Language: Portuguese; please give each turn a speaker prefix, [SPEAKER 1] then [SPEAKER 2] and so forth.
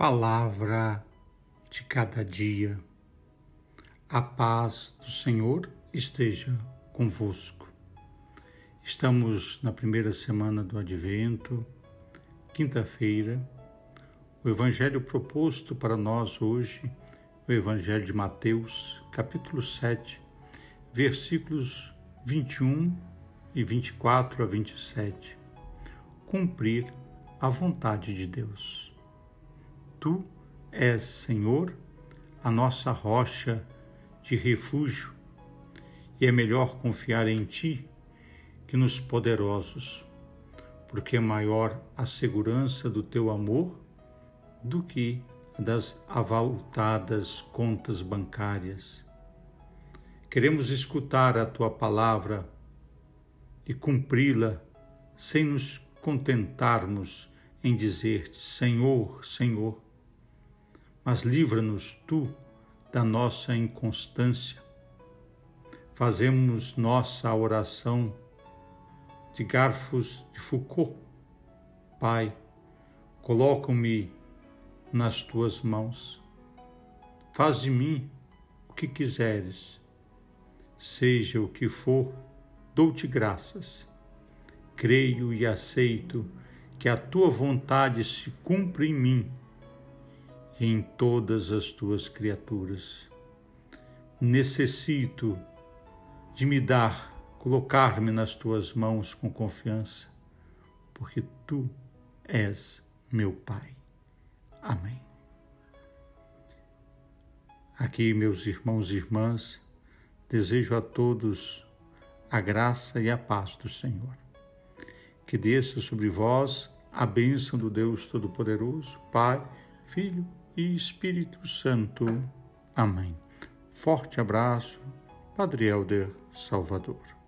[SPEAKER 1] Palavra de cada dia. A paz do Senhor esteja convosco. Estamos na primeira semana do Advento, quinta-feira. O evangelho proposto para nós hoje, o evangelho de Mateus, capítulo 7, versículos 21 e 24 a 27. Cumprir a vontade de Deus. Tu és, Senhor, a nossa rocha de refúgio, e é melhor confiar em Ti que nos poderosos, porque é maior a segurança do Teu amor do que a das avaltadas contas bancárias. Queremos escutar a Tua palavra e cumpri-la sem nos contentarmos em dizer-te: Senhor, Senhor mas livra-nos tu da nossa inconstância. Fazemos nossa oração de garfos de Foucault. Pai, coloca-me nas tuas mãos. Faz de mim o que quiseres. Seja o que for, dou-te graças. Creio e aceito que a tua vontade se cumpre em mim em todas as tuas criaturas. Necessito de me dar, colocar-me nas tuas mãos com confiança, porque tu és meu Pai. Amém. Aqui, meus irmãos e irmãs, desejo a todos a graça e a paz do Senhor. Que desça sobre vós a bênção do Deus Todo-Poderoso, Pai, Filho e Espírito Santo. Amém. Forte abraço, Padre Helder Salvador.